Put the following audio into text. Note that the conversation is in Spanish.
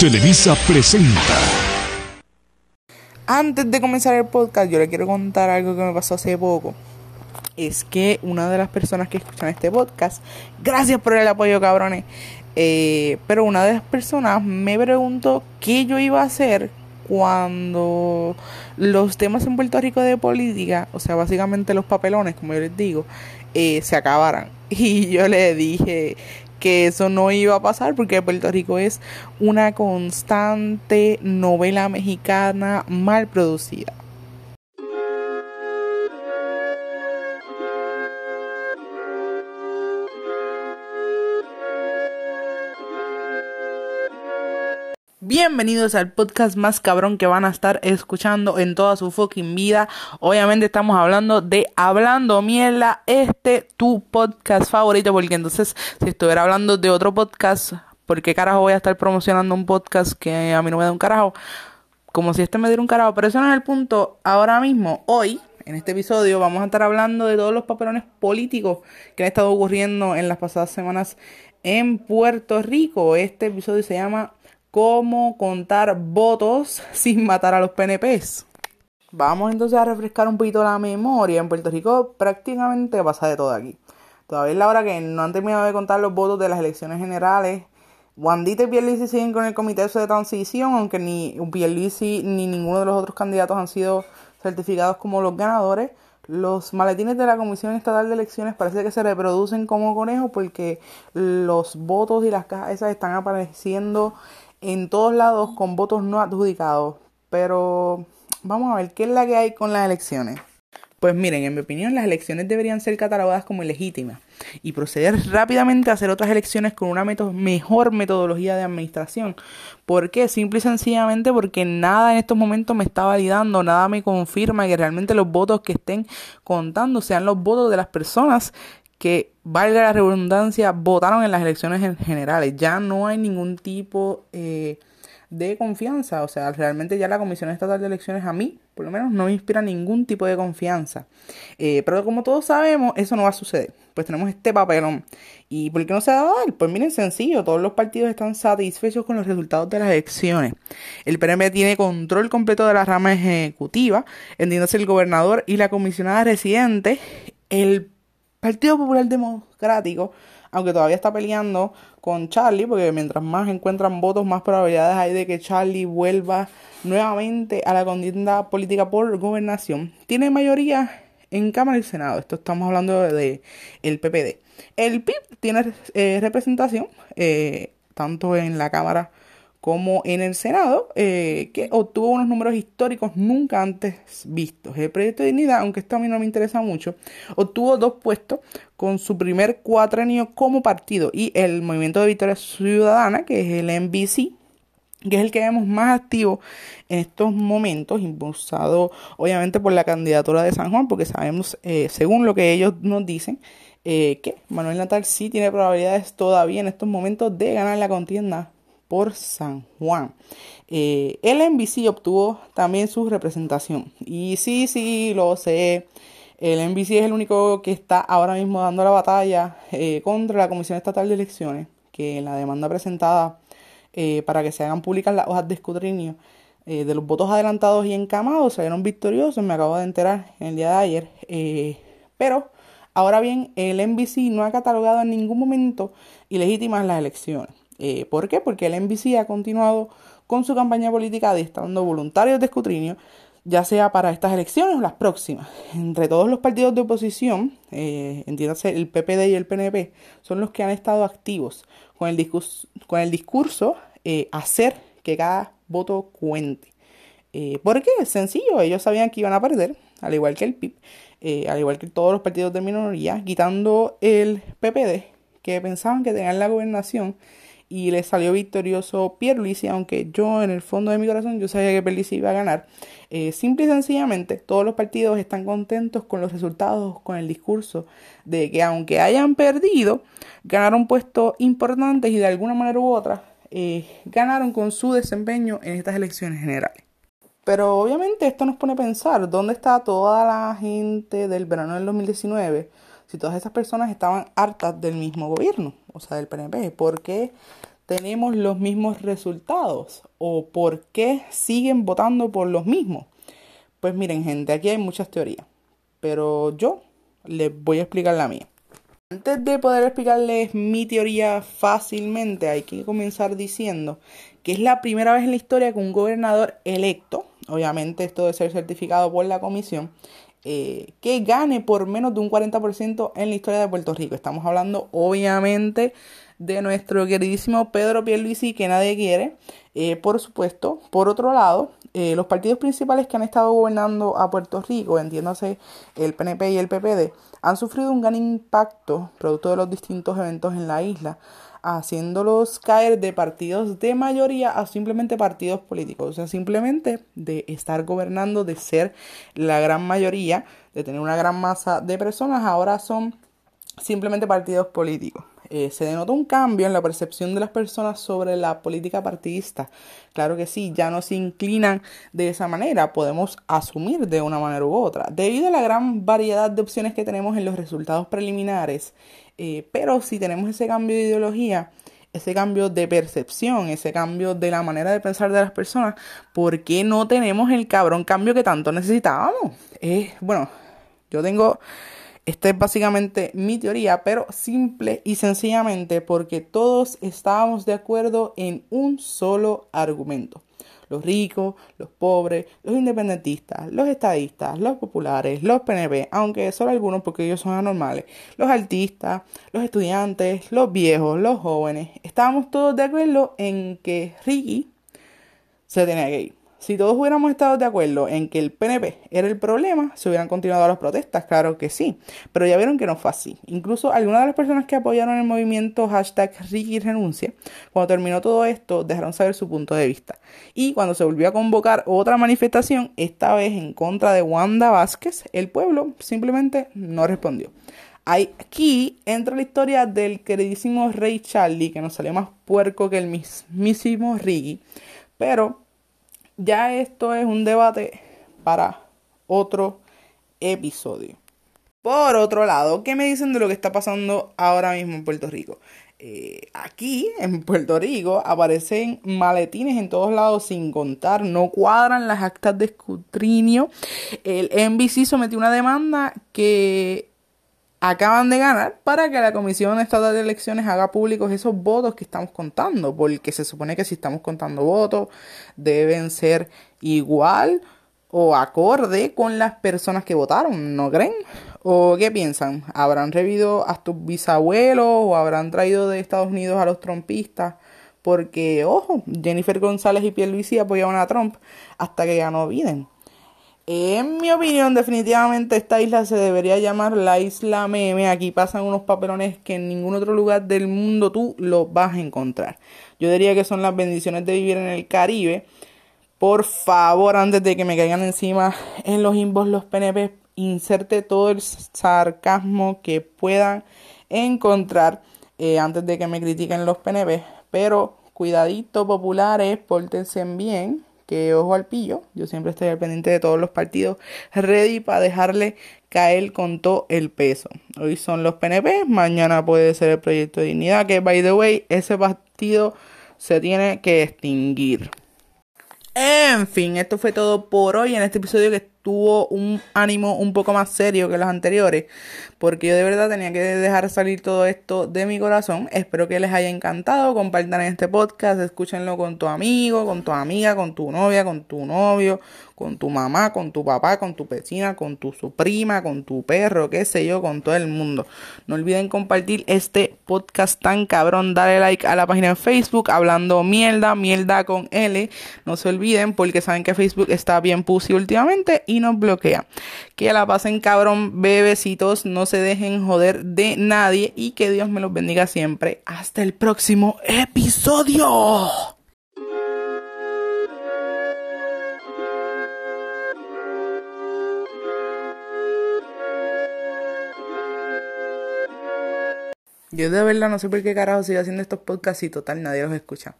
Televisa presenta. Antes de comenzar el podcast, yo le quiero contar algo que me pasó hace poco. Es que una de las personas que escuchan este podcast, gracias por el apoyo, cabrones. eh, pero una de las personas me preguntó qué yo iba a hacer cuando los temas en Puerto Rico de política, o sea, básicamente los papelones, como yo les digo, eh, se acabaran. Y yo le dije que eso no iba a pasar porque Puerto Rico es una constante novela mexicana mal producida. Bienvenidos al podcast más cabrón que van a estar escuchando en toda su fucking vida. Obviamente estamos hablando de Hablando Mierda, este tu podcast favorito, porque entonces si estuviera hablando de otro podcast, ¿por qué carajo voy a estar promocionando un podcast que a mí no me da un carajo? Como si este me diera un carajo, pero eso no es el punto. Ahora mismo, hoy, en este episodio, vamos a estar hablando de todos los papelones políticos que han estado ocurriendo en las pasadas semanas en Puerto Rico. Este episodio se llama cómo contar votos sin matar a los PNPs. Vamos entonces a refrescar un poquito la memoria. En Puerto Rico prácticamente pasa de todo aquí. Todavía es la hora que no han terminado de contar los votos de las elecciones generales. Wandita y Pierluisi siguen con el comité de transición, aunque ni Pierluisi ni ninguno de los otros candidatos han sido certificados como los ganadores. Los maletines de la Comisión Estatal de Elecciones parece que se reproducen como conejos porque los votos y las cajas esas están apareciendo en todos lados con votos no adjudicados. Pero vamos a ver qué es la que hay con las elecciones. Pues miren, en mi opinión las elecciones deberían ser catalogadas como ilegítimas y proceder rápidamente a hacer otras elecciones con una mejor metodología de administración. ¿Por qué? Simple y sencillamente porque nada en estos momentos me está validando, nada me confirma que realmente los votos que estén contando sean los votos de las personas que, valga la redundancia, votaron en las elecciones generales. Ya no hay ningún tipo eh, de confianza. O sea, realmente ya la Comisión Estatal de Elecciones a mí, por lo menos, no me inspira ningún tipo de confianza. Eh, pero como todos sabemos, eso no va a suceder. Pues tenemos este papelón. ¿Y por qué no se va a dar? Pues miren, sencillo, todos los partidos están satisfechos con los resultados de las elecciones. El PNP tiene control completo de la rama ejecutiva, entiéndase el gobernador y la comisionada residente. El Partido Popular Democrático, aunque todavía está peleando con Charlie, porque mientras más encuentran votos, más probabilidades hay de que Charlie vuelva nuevamente a la contienda política por gobernación, tiene mayoría en Cámara y Senado. Esto estamos hablando de, el PPD. El PIB tiene eh, representación eh, tanto en la Cámara como en el Senado, eh, que obtuvo unos números históricos nunca antes vistos. El proyecto de dignidad, aunque esto a mí no me interesa mucho, obtuvo dos puestos con su primer cuatrenio como partido y el Movimiento de Victoria Ciudadana, que es el MBC, que es el que vemos más activo en estos momentos, impulsado obviamente por la candidatura de San Juan, porque sabemos, eh, según lo que ellos nos dicen, eh, que Manuel Natal sí tiene probabilidades todavía en estos momentos de ganar la contienda por San Juan. Eh, el NBC obtuvo también su representación. Y sí, sí, lo sé. El NBC es el único que está ahora mismo dando la batalla eh, contra la Comisión Estatal de Elecciones, que la demanda presentada eh, para que se hagan públicas las hojas de escrutinio eh, de los votos adelantados y encamados salieron victoriosos, me acabo de enterar en el día de ayer. Eh, pero, ahora bien, el NBC no ha catalogado en ningún momento ilegítimas las elecciones. Eh, ¿Por qué? Porque el NBC ha continuado con su campaña política dando voluntarios de escrutinio, ya sea para estas elecciones o las próximas. Entre todos los partidos de oposición, eh, entiéndase el PPD y el PNP, son los que han estado activos con el discurso, con el discurso eh, hacer que cada voto cuente. ¿Por qué? Sencillo, ellos sabían que iban a perder, al igual que el PIB, al igual que todos los partidos de minoría, quitando el PPD, que pensaban que tenían la gobernación y le salió victorioso Pierluisi, aunque yo en el fondo de mi corazón yo sabía que Pierluisi iba a ganar. Eh, simple y sencillamente, todos los partidos están contentos con los resultados, con el discurso de que aunque hayan perdido, ganaron puestos importantes y de alguna manera u otra eh, ganaron con su desempeño en estas elecciones generales. Pero obviamente esto nos pone a pensar, ¿dónde está toda la gente del verano del 2019? Si todas esas personas estaban hartas del mismo gobierno, o sea, del PNP, ¿por qué tenemos los mismos resultados o por qué siguen votando por los mismos. Pues miren gente, aquí hay muchas teorías, pero yo les voy a explicar la mía. Antes de poder explicarles mi teoría fácilmente, hay que comenzar diciendo que es la primera vez en la historia que un gobernador electo, obviamente esto de ser certificado por la comisión, eh, que gane por menos de un 40% en la historia de Puerto Rico. Estamos hablando obviamente de nuestro queridísimo Pedro Pierluisi que nadie quiere. Eh, por supuesto, por otro lado, eh, los partidos principales que han estado gobernando a Puerto Rico, entiéndase el PNP y el PPD, han sufrido un gran impacto producto de los distintos eventos en la isla, haciéndolos caer de partidos de mayoría a simplemente partidos políticos, o sea, simplemente de estar gobernando, de ser la gran mayoría, de tener una gran masa de personas, ahora son simplemente partidos políticos. Eh, se denota un cambio en la percepción de las personas sobre la política partidista. Claro que sí, ya no se inclinan de esa manera, podemos asumir de una manera u otra, debido a la gran variedad de opciones que tenemos en los resultados preliminares. Eh, pero si tenemos ese cambio de ideología, ese cambio de percepción, ese cambio de la manera de pensar de las personas, ¿por qué no tenemos el cabrón cambio que tanto necesitábamos? Bueno, yo tengo esta es básicamente mi teoría, pero simple y sencillamente porque todos estábamos de acuerdo en un solo argumento. Los ricos, los pobres, los independentistas, los estadistas, los populares, los PNP, aunque solo algunos porque ellos son anormales, los artistas, los estudiantes, los viejos, los jóvenes, estábamos todos de acuerdo en que Ricky se tenía que ir. Si todos hubiéramos estado de acuerdo en que el PNP era el problema, se hubieran continuado las protestas, claro que sí. Pero ya vieron que no fue así. Incluso algunas de las personas que apoyaron el movimiento hashtag Ricky Renuncia, cuando terminó todo esto, dejaron saber su punto de vista. Y cuando se volvió a convocar otra manifestación, esta vez en contra de Wanda Vázquez, el pueblo simplemente no respondió. Aquí entra la historia del queridísimo Rey Charlie, que nos salió más puerco que el mismísimo Ricky. Pero ya esto es un debate para otro episodio. Por otro lado, ¿qué me dicen de lo que está pasando ahora mismo en Puerto Rico? Eh, aquí en Puerto Rico aparecen maletines en todos lados sin contar, no cuadran las actas de escrutinio. El NBC sometió una demanda que acaban de ganar para que la Comisión Estatal de Elecciones haga públicos esos votos que estamos contando, porque se supone que si estamos contando votos deben ser igual o acorde con las personas que votaron, ¿no creen? ¿O qué piensan? ¿Habrán revido a tus bisabuelos o habrán traído de Estados Unidos a los trompistas? Porque, ojo, Jennifer González y Pierluisi apoyaban a Trump hasta que ganó Biden. En mi opinión, definitivamente esta isla se debería llamar la isla meme. Aquí pasan unos papelones que en ningún otro lugar del mundo tú los vas a encontrar. Yo diría que son las bendiciones de vivir en el Caribe. Por favor, antes de que me caigan encima en los inbox los PNP, inserte todo el sarcasmo que puedan encontrar eh, antes de que me critiquen los PNP. Pero cuidadito populares, pórtense bien que ojo al pillo, yo siempre estoy al pendiente de todos los partidos, ready para dejarle caer con todo el peso. Hoy son los PNP, mañana puede ser el Proyecto de Dignidad, que by the way, ese partido se tiene que extinguir. En fin, esto fue todo por hoy en este episodio que tuvo un ánimo un poco más serio que los anteriores, porque yo de verdad tenía que dejar salir todo esto de mi corazón. Espero que les haya encantado, compartan este podcast, escúchenlo con tu amigo, con tu amiga, con tu novia, con tu novio, con tu mamá, con tu papá, con tu vecina, con tu su prima, con tu perro, qué sé yo, con todo el mundo. No olviden compartir este podcast tan cabrón, dale like a la página en Facebook, hablando mierda, mierda con L. No se olviden porque saben que Facebook está bien pussy últimamente y nos bloquea. Que la pasen cabrón, bebecitos, no se dejen joder de nadie y que Dios me los bendiga siempre. Hasta el próximo episodio. Yo de verdad no sé por qué carajo sigo haciendo estos podcasts y total nadie los escucha.